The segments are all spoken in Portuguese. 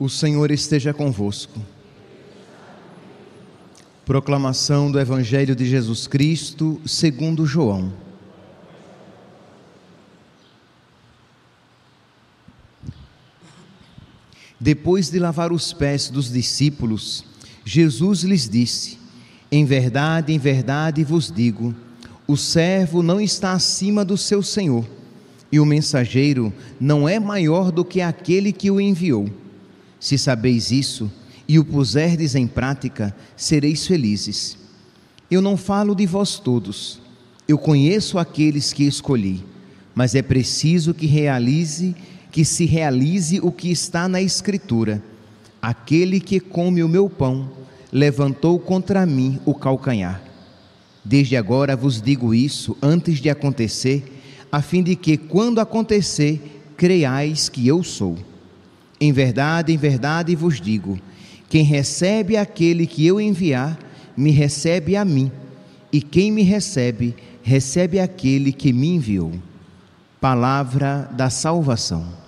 O Senhor esteja convosco. Proclamação do Evangelho de Jesus Cristo, segundo João. Depois de lavar os pés dos discípulos, Jesus lhes disse: Em verdade, em verdade vos digo, o servo não está acima do seu senhor, e o mensageiro não é maior do que aquele que o enviou. Se sabeis isso e o puserdes em prática, sereis felizes. Eu não falo de vós todos, eu conheço aqueles que escolhi, mas é preciso que realize, que se realize o que está na Escritura. Aquele que come o meu pão levantou contra mim o calcanhar. Desde agora vos digo isso antes de acontecer, a fim de que, quando acontecer, creiais que eu sou. Em verdade, em verdade vos digo: quem recebe aquele que eu enviar, me recebe a mim, e quem me recebe, recebe aquele que me enviou. Palavra da salvação.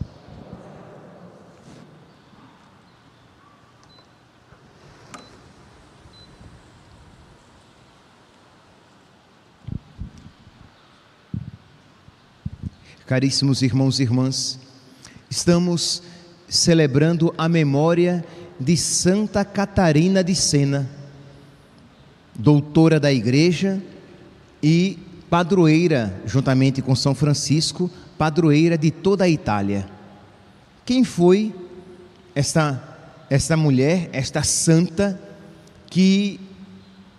Caríssimos irmãos e irmãs, estamos celebrando a memória de Santa Catarina de Sena, doutora da Igreja e padroeira, juntamente com São Francisco, padroeira de toda a Itália. Quem foi esta, esta mulher, esta santa, que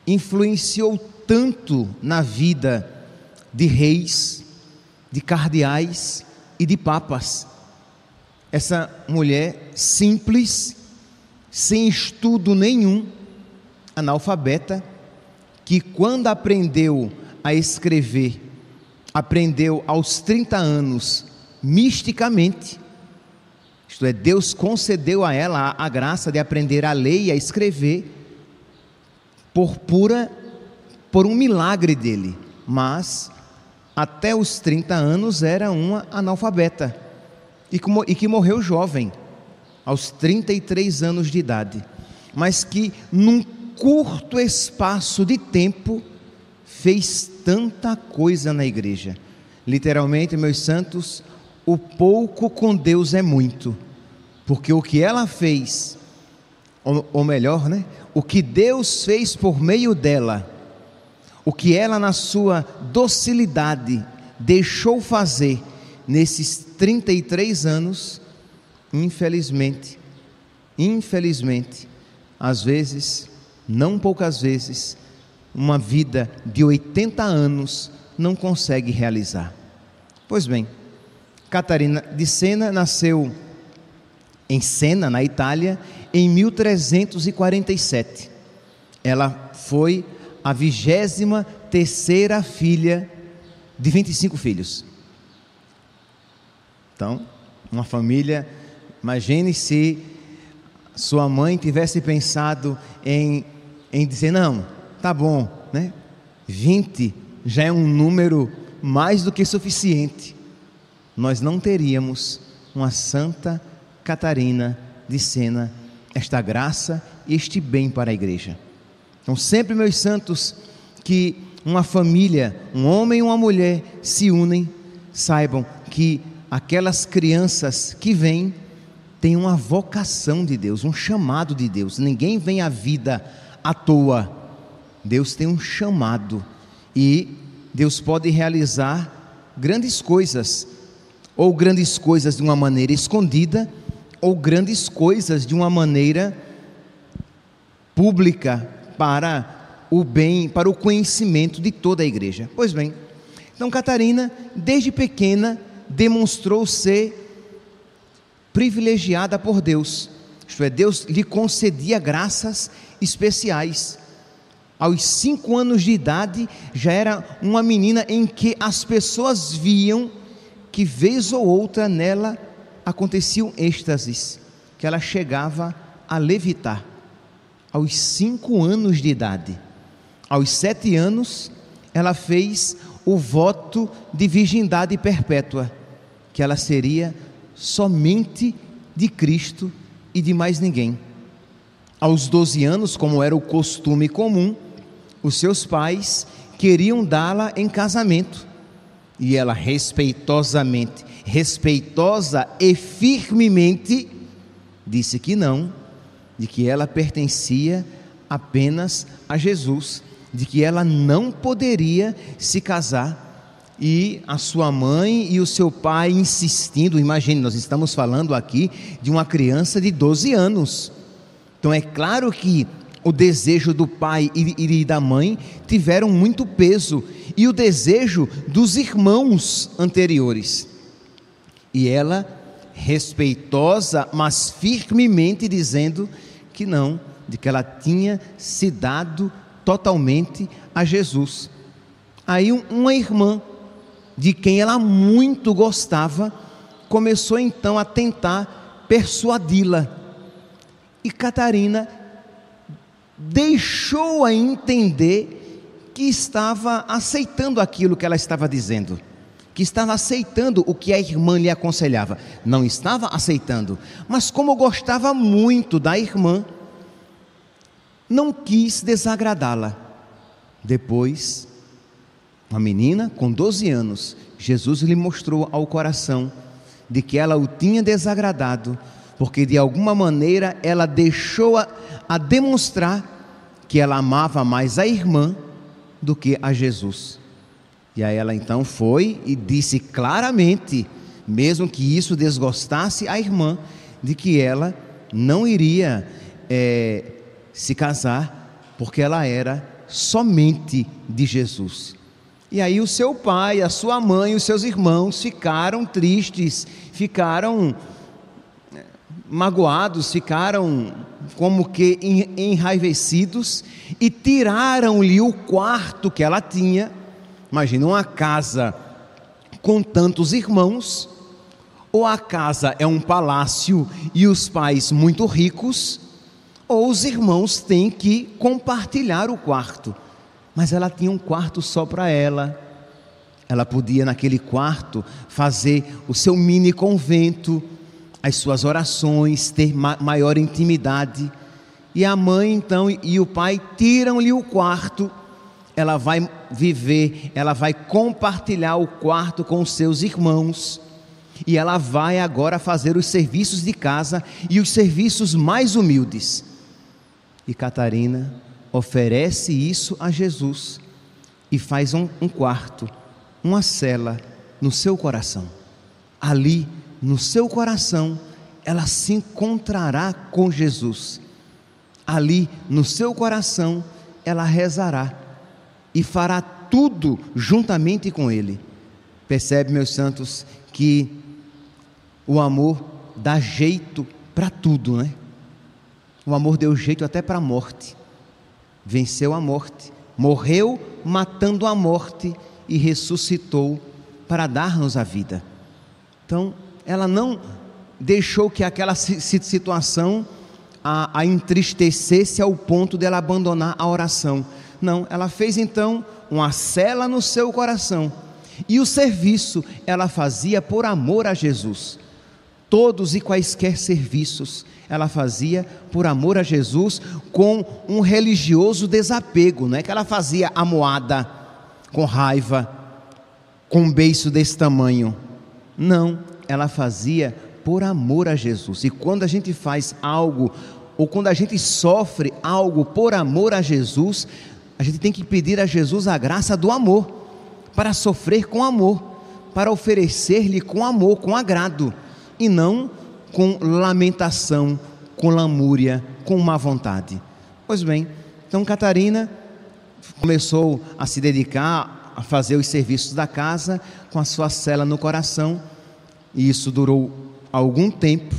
influenciou tanto na vida de reis, de cardeais e de papas? Essa mulher simples, sem estudo nenhum, analfabeta, que quando aprendeu a escrever, aprendeu aos 30 anos, misticamente, isto é, Deus concedeu a ela a, a graça de aprender a ler e a escrever, por pura, por um milagre dele, mas até os 30 anos era uma analfabeta e que, morreu jovem, aos 33 anos de idade, mas que num curto espaço de tempo fez tanta coisa na igreja. Literalmente, meus santos, o pouco com Deus é muito, porque o que ela fez, ou, ou melhor, né? O que Deus fez por meio dela, o que ela, na sua docilidade, deixou fazer nesses 33 anos, infelizmente, infelizmente, às vezes, não poucas vezes, uma vida de 80 anos não consegue realizar. Pois bem, Catarina de Sena nasceu em Sena, na Itália, em 1347. Ela foi a vigésima terceira filha de 25 filhos. Então, uma família, imagine se sua mãe tivesse pensado em, em dizer: não, tá bom, né? 20 já é um número mais do que suficiente. Nós não teríamos uma Santa Catarina de Sena, esta graça e este bem para a igreja. Então, sempre, meus santos, que uma família, um homem e uma mulher se unem, saibam que aquelas crianças que vêm têm uma vocação de Deus, um chamado de Deus. Ninguém vem à vida à toa. Deus tem um chamado e Deus pode realizar grandes coisas, ou grandes coisas de uma maneira escondida, ou grandes coisas de uma maneira pública para o bem, para o conhecimento de toda a igreja. Pois bem, então Catarina, desde pequena, demonstrou ser privilegiada por Deus. Isto é, Deus lhe concedia graças especiais. Aos cinco anos de idade, já era uma menina em que as pessoas viam que, vez ou outra, nela aconteciam êxtases, que ela chegava a levitar. Aos cinco anos de idade. Aos sete anos, ela fez o voto de virgindade perpétua, que ela seria somente de Cristo e de mais ninguém. Aos 12 anos, como era o costume comum, os seus pais queriam dá-la em casamento. E ela respeitosamente, respeitosa e firmemente disse que não, de que ela pertencia apenas a Jesus, de que ela não poderia se casar. E a sua mãe e o seu pai insistindo, imagine, nós estamos falando aqui de uma criança de 12 anos. Então é claro que o desejo do pai e da mãe tiveram muito peso, e o desejo dos irmãos anteriores. E ela, respeitosa, mas firmemente dizendo que não, de que ela tinha se dado totalmente a Jesus. Aí uma irmã, de quem ela muito gostava, começou então a tentar persuadi-la. E Catarina deixou a entender que estava aceitando aquilo que ela estava dizendo, que estava aceitando o que a irmã lhe aconselhava. Não estava aceitando, mas como gostava muito da irmã, não quis desagradá-la. Depois, uma menina com 12 anos, Jesus lhe mostrou ao coração de que ela o tinha desagradado, porque de alguma maneira ela deixou a, a demonstrar que ela amava mais a irmã do que a Jesus. E aí ela então foi e disse claramente, mesmo que isso desgostasse a irmã, de que ela não iria é, se casar, porque ela era somente de Jesus. E aí o seu pai, a sua mãe, os seus irmãos ficaram tristes, ficaram é, magoados, ficaram como que enraivecidos e tiraram-lhe o quarto que ela tinha. Imagina uma casa com tantos irmãos, ou a casa é um palácio e os pais muito ricos, ou os irmãos têm que compartilhar o quarto. Mas ela tinha um quarto só para ela. Ela podia naquele quarto fazer o seu mini convento, as suas orações, ter maior intimidade. E a mãe então e o pai tiram-lhe o quarto. Ela vai viver, ela vai compartilhar o quarto com os seus irmãos. E ela vai agora fazer os serviços de casa e os serviços mais humildes. E Catarina oferece isso a Jesus e faz um, um quarto, uma cela no seu coração. Ali no seu coração, ela se encontrará com Jesus. Ali no seu coração, ela rezará e fará tudo juntamente com Ele. Percebe, meus santos, que o amor dá jeito para tudo, né? O amor deu jeito até para a morte. Venceu a morte, morreu matando a morte e ressuscitou para dar-nos a vida. Então, ela não deixou que aquela situação a, a entristecesse ao ponto dela abandonar a oração. Não, ela fez então uma cela no seu coração. E o serviço ela fazia por amor a Jesus. Todos e quaisquer serviços ela fazia por amor a Jesus, com um religioso desapego. Não é que ela fazia amoada, com raiva, com um beiço desse tamanho. Não, ela fazia por amor a Jesus. E quando a gente faz algo, ou quando a gente sofre algo por amor a Jesus, a gente tem que pedir a Jesus a graça do amor, para sofrer com amor, para oferecer-lhe com amor, com agrado, e não com lamentação, com lamúria, com má vontade. Pois bem, então Catarina começou a se dedicar a fazer os serviços da casa com a sua cela no coração e isso durou algum tempo,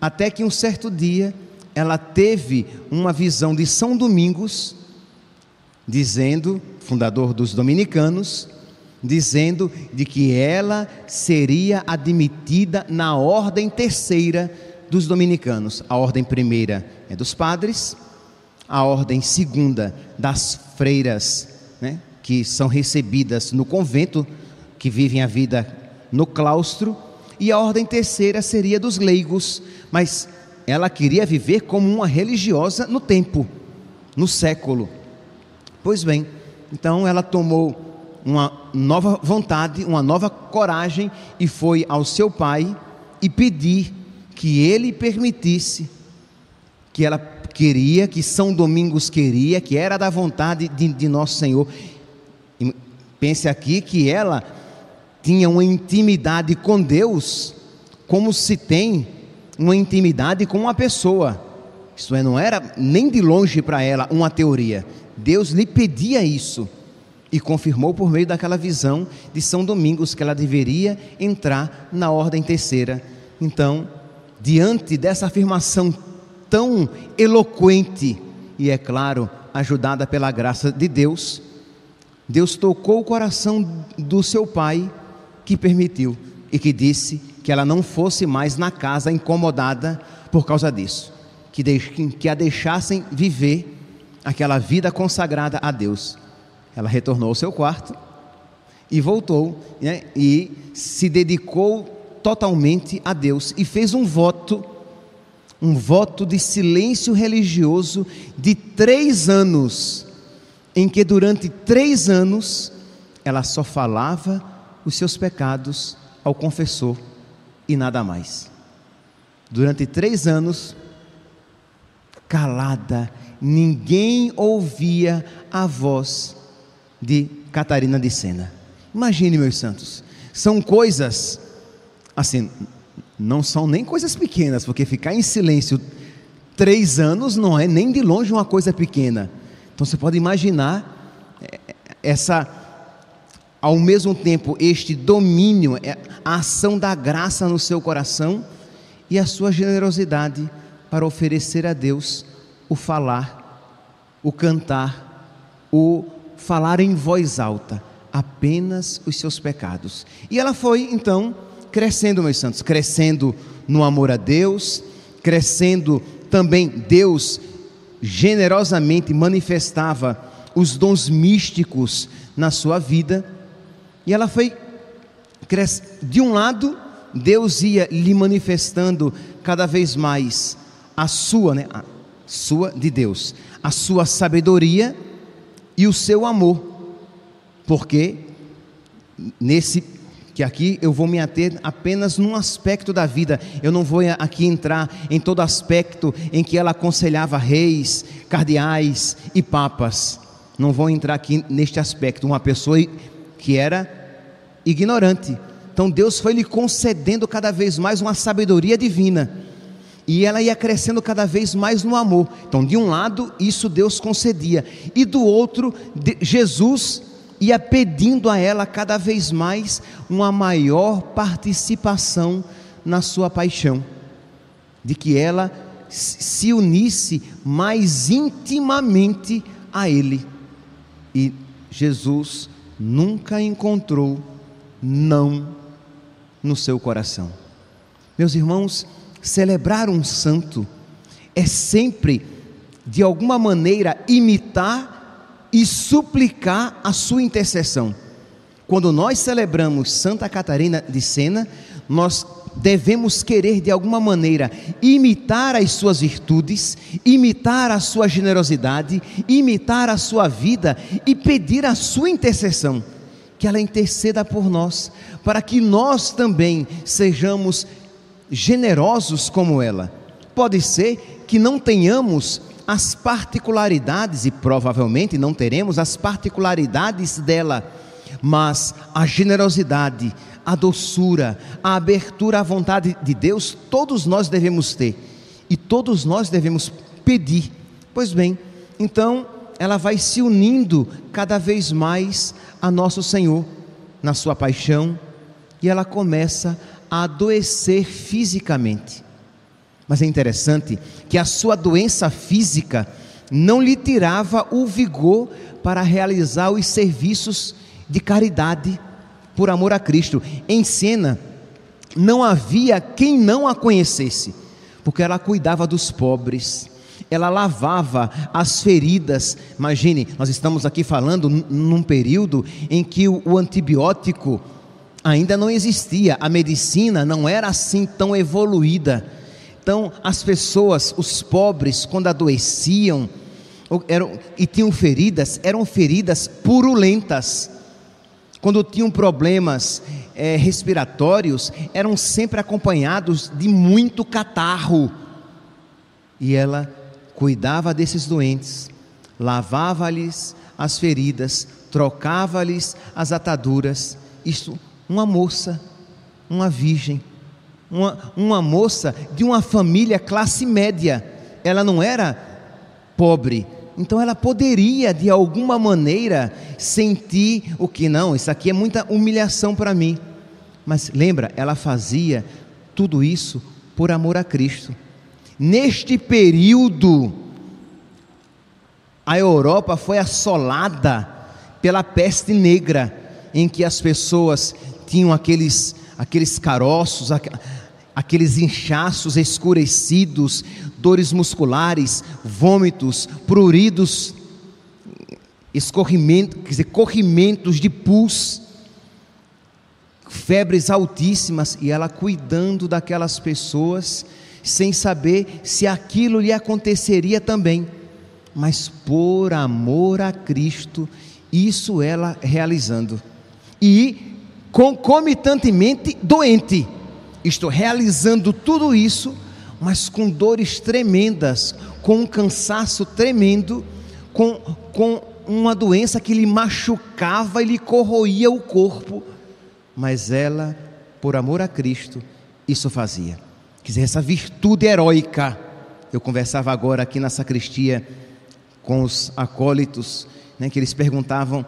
até que um certo dia ela teve uma visão de São Domingos, dizendo, fundador dos dominicanos, dizendo de que ela seria admitida na ordem terceira dos dominicanos. A ordem primeira é dos padres, a ordem segunda das freiras, né, que são recebidas no convento, que vivem a vida no claustro, e a ordem terceira seria dos leigos, mas ela queria viver como uma religiosa no tempo, no século. Pois bem, então ela tomou uma nova vontade, uma nova coragem e foi ao seu pai e pedir que ele permitisse que ela queria, que São Domingos queria, que era da vontade de, de nosso Senhor. E pense aqui que ela tinha uma intimidade com Deus, como se tem uma intimidade com uma pessoa. Isso é, não era nem de longe para ela uma teoria. Deus lhe pedia isso e confirmou por meio daquela visão de São Domingos que ela deveria entrar na ordem terceira. Então, diante dessa afirmação tão eloquente e, é claro, ajudada pela graça de Deus, Deus tocou o coração do seu pai, que permitiu e que disse que ela não fosse mais na casa incomodada por causa disso, que, que a deixassem viver aquela vida consagrada a Deus. Ela retornou ao seu quarto e voltou né, e se dedicou totalmente a Deus e fez um voto, um voto de silêncio religioso de três anos, em que durante três anos ela só falava os seus pecados ao confessor e nada mais. Durante três anos, calada, ninguém ouvia a voz de Catarina de Sena. Imagine, meus santos, são coisas, assim, não são nem coisas pequenas, porque ficar em silêncio três anos não é nem de longe uma coisa pequena. Então você pode imaginar é, essa, ao mesmo tempo, este domínio, é, a ação da graça no seu coração e a sua generosidade para oferecer a Deus o falar, o cantar, o falar em voz alta apenas os seus pecados. E ela foi então crescendo, meus santos, crescendo no amor a Deus, crescendo também Deus generosamente manifestava os dons místicos na sua vida. E ela foi de um lado, Deus ia lhe manifestando cada vez mais a sua, né, a sua de Deus, a sua sabedoria e o seu amor. Porque nesse que aqui eu vou me ater apenas num aspecto da vida. Eu não vou aqui entrar em todo aspecto em que ela aconselhava reis, cardeais e papas. Não vou entrar aqui neste aspecto. Uma pessoa que era ignorante. Então Deus foi lhe concedendo cada vez mais uma sabedoria divina. E ela ia crescendo cada vez mais no amor. Então, de um lado, isso Deus concedia, e do outro, Jesus ia pedindo a ela cada vez mais uma maior participação na sua paixão, de que ela se unisse mais intimamente a Ele. E Jesus nunca encontrou não no seu coração. Meus irmãos, celebrar um santo é sempre, de alguma maneira, imitar e suplicar a sua intercessão. Quando nós celebramos Santa Catarina de Sena, nós devemos querer de alguma maneira imitar as suas virtudes, imitar a sua generosidade, imitar a sua vida e pedir a sua intercessão que ela interceda por nós, para que nós também sejamos generosos como ela. Pode ser que não tenhamos as particularidades, e provavelmente não teremos as particularidades dela, mas a generosidade, a doçura, a abertura à vontade de Deus, todos nós devemos ter e todos nós devemos pedir. Pois bem, então ela vai se unindo cada vez mais a nosso Senhor na sua paixão e ela começa adoecer fisicamente. Mas é interessante que a sua doença física não lhe tirava o vigor para realizar os serviços de caridade por amor a Cristo. Em cena, não havia quem não a conhecesse, porque ela cuidava dos pobres, ela lavava as feridas. Imagine, nós estamos aqui falando num período em que o antibiótico ainda não existia, a medicina não era assim tão evoluída. Então, as pessoas, os pobres, quando adoeciam eram, e tinham feridas, eram feridas purulentas. Quando tinham problemas é, respiratórios, eram sempre acompanhados de muito catarro. E ela cuidava desses doentes, lavava-lhes as feridas, trocava-lhes as ataduras. Isto, uma moça, uma virgem, uma, uma moça de uma família classe média. Ela não era pobre, então ela poderia de alguma maneira sentir o que não, isso aqui é muita humilhação para mim. Mas lembra, ela fazia tudo isso por amor a Cristo. Neste período, a Europa foi assolada pela peste negra, em que as pessoas tinham aqueles, aqueles caroços, aqueles inchaços escurecidos, dores musculares, vômitos, pruridos, escorrimento, quer dizer, corrimentos de pus, febres altíssimas, e ela cuidando daquelas pessoas sem saber se aquilo lhe aconteceria também, mas por amor a Cristo, isso ela realizando, e concomitantemente doente, estou realizando tudo isso, mas com dores tremendas, com um cansaço tremendo, com, com uma doença que lhe machucava e lhe corroía o corpo, mas ela, por amor a Cristo, isso fazia. Quer dizer, essa virtude heróica. Eu conversava agora aqui na sacristia com os acólitos, né, que eles perguntavam,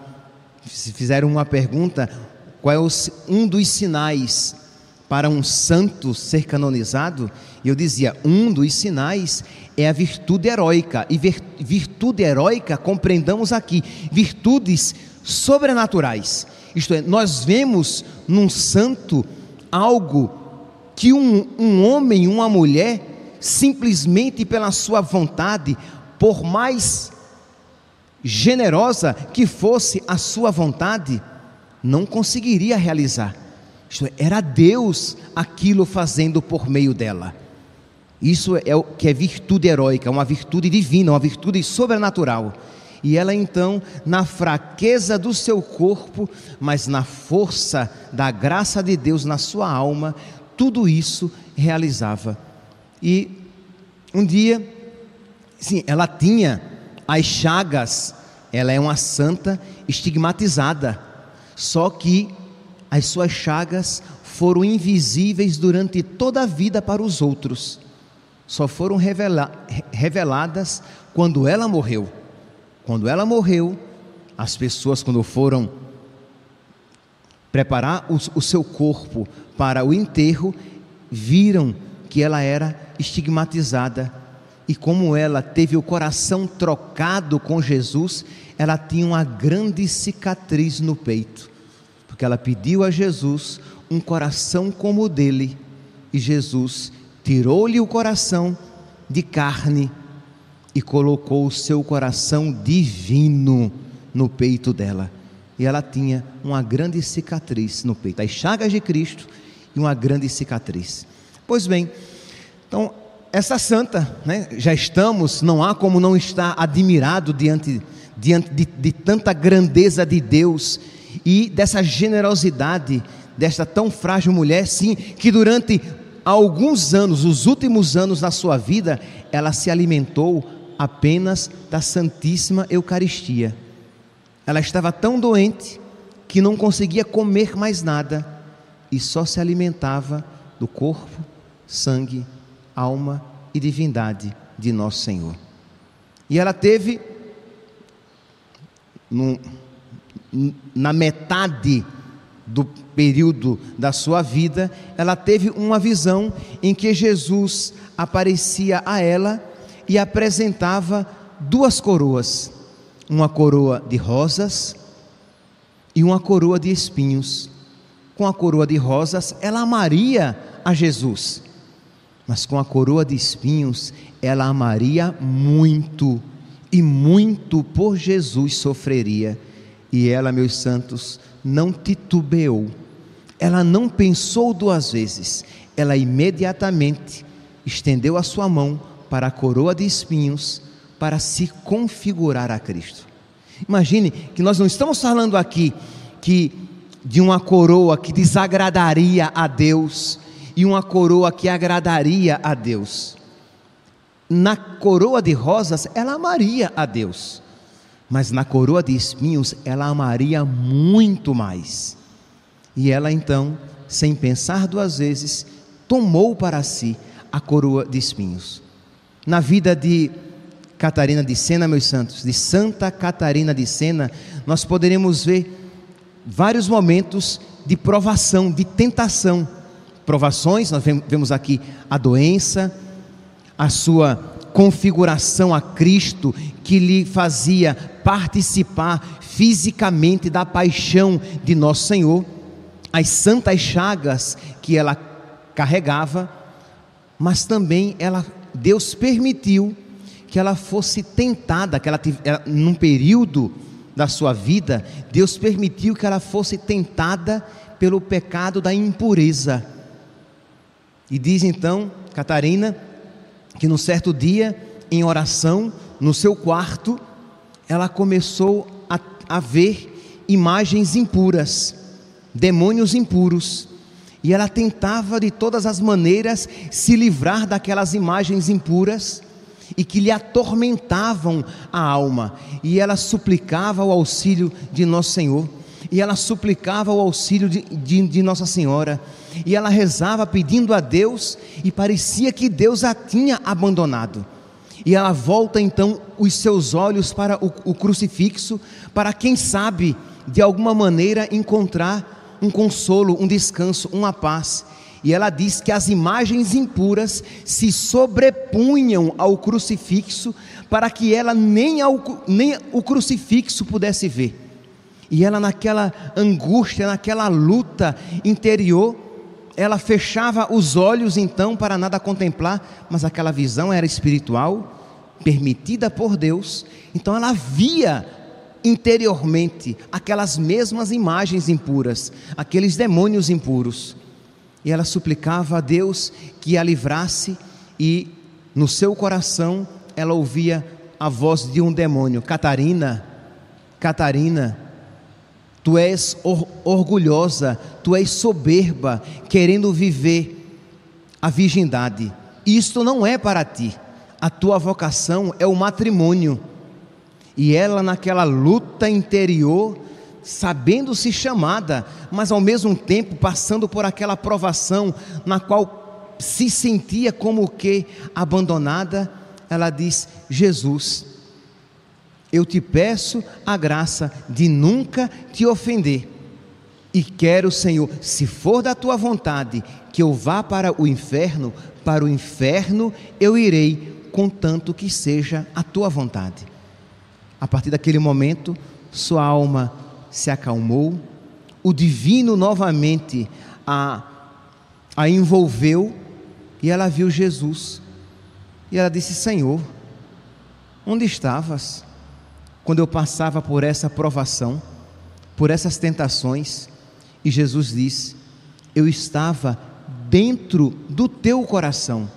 fizeram uma pergunta: qual é um dos sinais para um santo ser canonizado? E eu dizia: um dos sinais é a virtude heróica. E virtude heróica, compreendamos aqui, virtudes sobrenaturais. Isto é, nós vemos num santo algo que um, um homem, uma mulher, simplesmente pela sua vontade, por mais generosa que fosse a sua vontade, não conseguiria realizar. Isto é, era Deus aquilo fazendo por meio dela. Isso é o que é virtude heróica, uma virtude divina, uma virtude sobrenatural. E ela então, na fraqueza do seu corpo, mas na força da graça de Deus na sua alma, tudo isso realizava. E um dia, sim, ela tinha as chagas, ela é uma santa estigmatizada, só que as suas chagas foram invisíveis durante toda a vida para os outros, só foram revela reveladas quando ela morreu. Quando ela morreu, as pessoas, quando foram preparar o, o seu corpo para o enterro, viram que ela era estigmatizada. E como ela teve o coração trocado com Jesus, ela tinha uma grande cicatriz no peito, porque ela pediu a Jesus um coração como o dele, e Jesus tirou-lhe o coração de carne e colocou o seu coração divino no peito dela e ela tinha uma grande cicatriz no peito, as chagas de Cristo e uma grande cicatriz. Pois bem, então essa santa, né, já estamos, não há como não estar admirado diante, diante de, de tanta grandeza de Deus e dessa generosidade desta tão frágil mulher, sim, que durante alguns anos, os últimos anos da sua vida, ela se alimentou apenas da Santíssima Eucaristia. Ela estava tão doente que não conseguia comer mais nada e só se alimentava do corpo, sangue, alma e divindade de nosso Senhor. E ela teve, na metade do período da sua vida, ela teve uma visão em que Jesus aparecia a ela e apresentava duas coroas uma coroa de rosas e uma coroa de espinhos. Com a coroa de rosas, ela amaria a Jesus, mas com a coroa de espinhos, ela amaria muito, e muito por Jesus sofreria. E ela, meus santos, não titubeou, ela não pensou duas vezes, ela imediatamente estendeu a sua mão para a coroa de espinhos para se configurar a Cristo. Imagine que nós não estamos falando aqui que de uma coroa que desagradaria a Deus e uma coroa que agradaria a Deus. Na coroa de rosas, ela amaria a Deus, mas na coroa de espinhos, ela amaria muito mais. E ela então, sem pensar duas vezes, tomou para si a coroa de espinhos. Na vida de Catarina de Sena, meus santos, de Santa Catarina de Sena, nós poderemos ver vários momentos de provação, de tentação. Provações, nós vemos aqui a doença, a sua configuração a Cristo, que lhe fazia participar fisicamente da paixão de nosso Senhor, as santas chagas que ela carregava, mas também ela, Deus permitiu que ela fosse tentada, que ela, ela num período da sua vida, Deus permitiu que ela fosse tentada pelo pecado da impureza. E diz então, Catarina, que num certo dia, em oração, no seu quarto, ela começou a, a ver imagens impuras, demônios impuros. E ela tentava de todas as maneiras se livrar daquelas imagens impuras e que lhe atormentavam a alma, e ela suplicava o auxílio de Nosso Senhor, e ela suplicava o auxílio de, de, de, Nossa Senhora, e ela rezava pedindo a Deus, e parecia que Deus a tinha abandonado. E ela volta então os seus olhos para o, o crucifixo, para quem sabe, de alguma maneira, encontrar um consolo, um descanso, uma paz. E ela diz que as imagens impuras se sobrepunham ao crucifixo para que ela nem, ao, nem o crucifixo pudesse ver. E ela, naquela angústia, naquela luta interior, ela fechava os olhos então para nada contemplar, mas aquela visão era espiritual, permitida por Deus, então ela via interiormente aquelas mesmas imagens impuras, aqueles demônios impuros. E ela suplicava a Deus que a livrasse, e no seu coração ela ouvia a voz de um demônio: Catarina, Catarina, tu és or orgulhosa, tu és soberba, querendo viver a virgindade. Isto não é para ti. A tua vocação é o matrimônio. E ela, naquela luta interior, sabendo-se chamada, mas ao mesmo tempo passando por aquela provação na qual se sentia como que abandonada, ela diz: Jesus, eu te peço a graça de nunca te ofender. E quero, Senhor, se for da tua vontade, que eu vá para o inferno, para o inferno eu irei, contanto que seja a tua vontade. A partir daquele momento, sua alma se acalmou, o divino novamente a, a envolveu e ela viu Jesus. E ela disse: Senhor, onde estavas quando eu passava por essa provação, por essas tentações? E Jesus disse: Eu estava dentro do teu coração.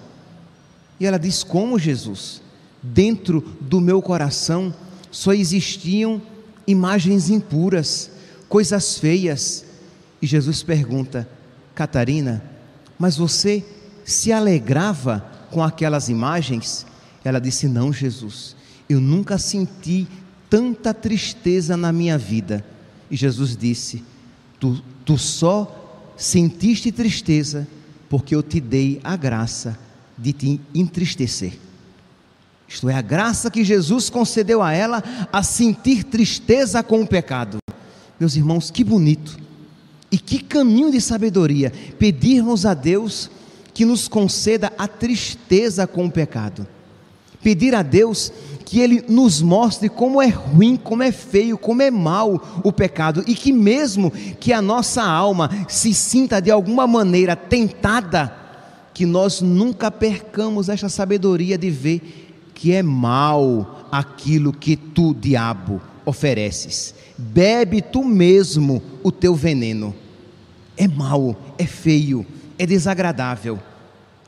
E ela diz: Como Jesus? Dentro do meu coração só existiam imagens impuras, coisas feias. E Jesus pergunta: Catarina, mas você se alegrava com aquelas imagens? Ela disse: Não, Jesus, eu nunca senti tanta tristeza na minha vida. E Jesus disse: Tu, tu só sentiste tristeza porque eu te dei a graça de te entristecer. Isto é, a graça que Jesus concedeu a ela a sentir tristeza com o pecado. Meus irmãos, que bonito e que caminho de sabedoria pedirmos a Deus que nos conceda a tristeza com o pecado. Pedir a Deus que Ele nos mostre como é ruim, como é feio, como é mal o pecado e que, mesmo que a nossa alma se sinta de alguma maneira tentada, que nós nunca percamos esta sabedoria de ver que é mal aquilo que tu, diabo, ofereces. Bebe tu mesmo o teu veneno. É mal, é feio, é desagradável.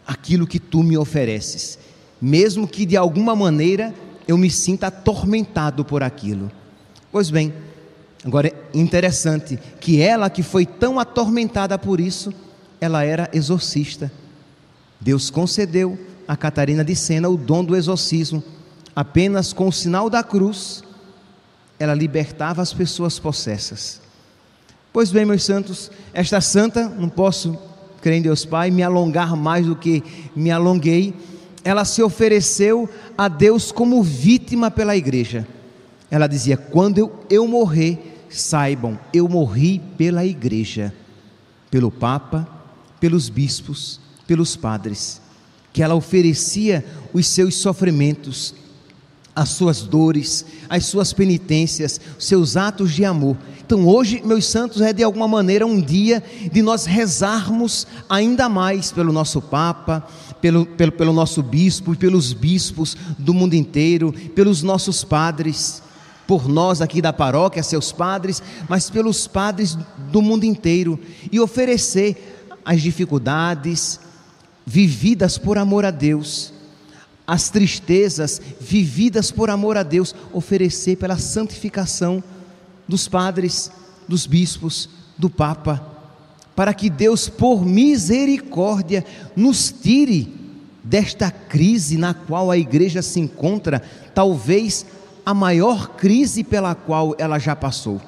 aquilo que tu me ofereces, mesmo que de alguma maneira eu me sinta atormentado por aquilo. Pois bem, agora é interessante que ela que foi tão atormentada por isso, ela era exorcista. Deus concedeu a Catarina de Sena o dom do exorcismo, apenas com o sinal da cruz, ela libertava as pessoas possessas. Pois bem, meus santos, esta santa, não posso, crer em Deus Pai, me alongar mais do que me alonguei, ela se ofereceu a Deus como vítima pela igreja. Ela dizia: quando eu, eu morrer, saibam, eu morri pela igreja, pelo Papa, pelos bispos, pelos padres, que ela oferecia os seus sofrimentos, as suas dores, as suas penitências, os seus atos de amor. Então, hoje, meus santos, é de alguma maneira um dia de nós rezarmos ainda mais pelo nosso Papa, pelo, pelo, pelo nosso bispo e pelos bispos do mundo inteiro, pelos nossos padres, por nós aqui da paróquia, seus padres, mas pelos padres do mundo inteiro e oferecer as dificuldades vividas por amor a Deus as tristezas vividas por amor a Deus, oferecer pela santificação dos padres, dos bispos, do Papa, para que Deus, por misericórdia, nos tire desta crise na qual a igreja se encontra, talvez a maior crise pela qual ela já passou.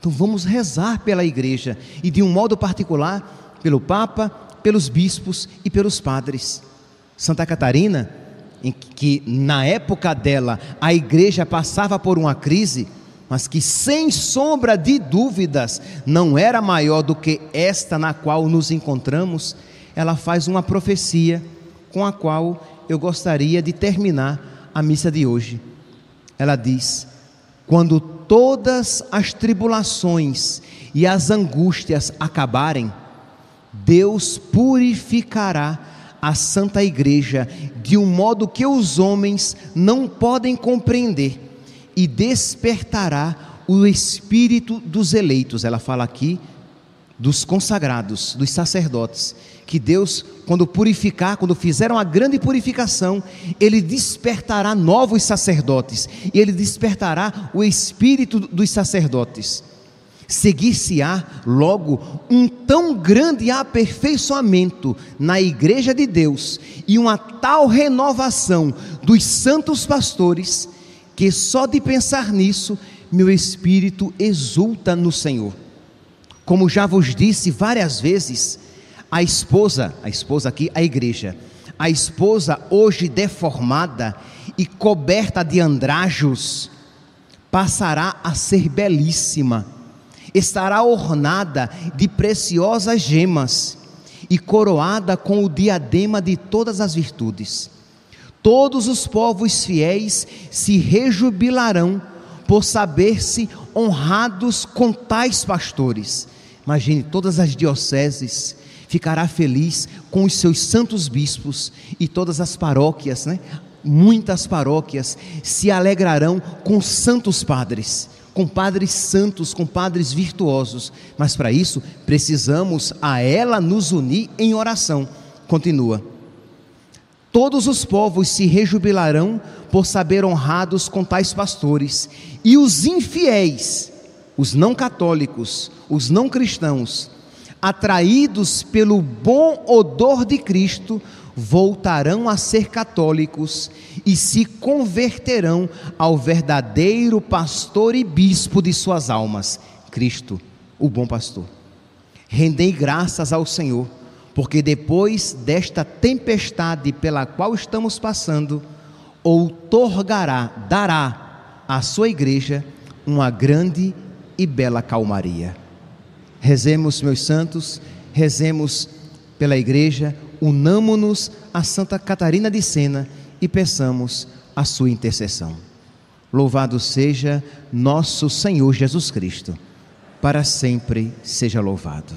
Então vamos rezar pela igreja e de um modo particular pelo Papa, pelos bispos e pelos padres. Santa Catarina em que na época dela a igreja passava por uma crise, mas que sem sombra de dúvidas não era maior do que esta na qual nos encontramos, ela faz uma profecia com a qual eu gostaria de terminar a missa de hoje. Ela diz: Quando todas as tribulações e as angústias acabarem, Deus purificará a Santa Igreja de um modo que os homens não podem compreender e despertará o espírito dos eleitos. Ela fala aqui dos consagrados, dos sacerdotes, que Deus, quando purificar, quando fizeram a grande purificação, ele despertará novos sacerdotes e ele despertará o espírito dos sacerdotes seguir-se-á logo um tão grande aperfeiçoamento na igreja de Deus e uma tal renovação dos santos pastores, que só de pensar nisso, meu espírito exulta no Senhor. Como já vos disse várias vezes, a esposa, a esposa aqui, a igreja, a esposa hoje deformada e coberta de andrajos, passará a ser belíssima estará ornada de preciosas gemas e coroada com o diadema de todas as virtudes. Todos os povos fiéis se rejubilarão por saber-se honrados com tais pastores. Imagine, todas as dioceses ficará feliz com os seus santos bispos e todas as paróquias, né? Muitas paróquias se alegrarão com santos padres com padres santos, com padres virtuosos, mas para isso precisamos a ela nos unir em oração. Continua. Todos os povos se rejubilarão por saber honrados com tais pastores, e os infiéis, os não católicos, os não cristãos, atraídos pelo bom odor de Cristo, voltarão a ser católicos e se converterão ao verdadeiro pastor e bispo de suas almas, Cristo, o bom pastor. Rendei graças ao Senhor, porque depois desta tempestade pela qual estamos passando, outorgará, dará à sua igreja uma grande e bela calmaria. Rezemos, meus santos, rezemos pela igreja, unamo-nos a Santa Catarina de Sena e peçamos a sua intercessão. Louvado seja nosso Senhor Jesus Cristo, para sempre seja louvado.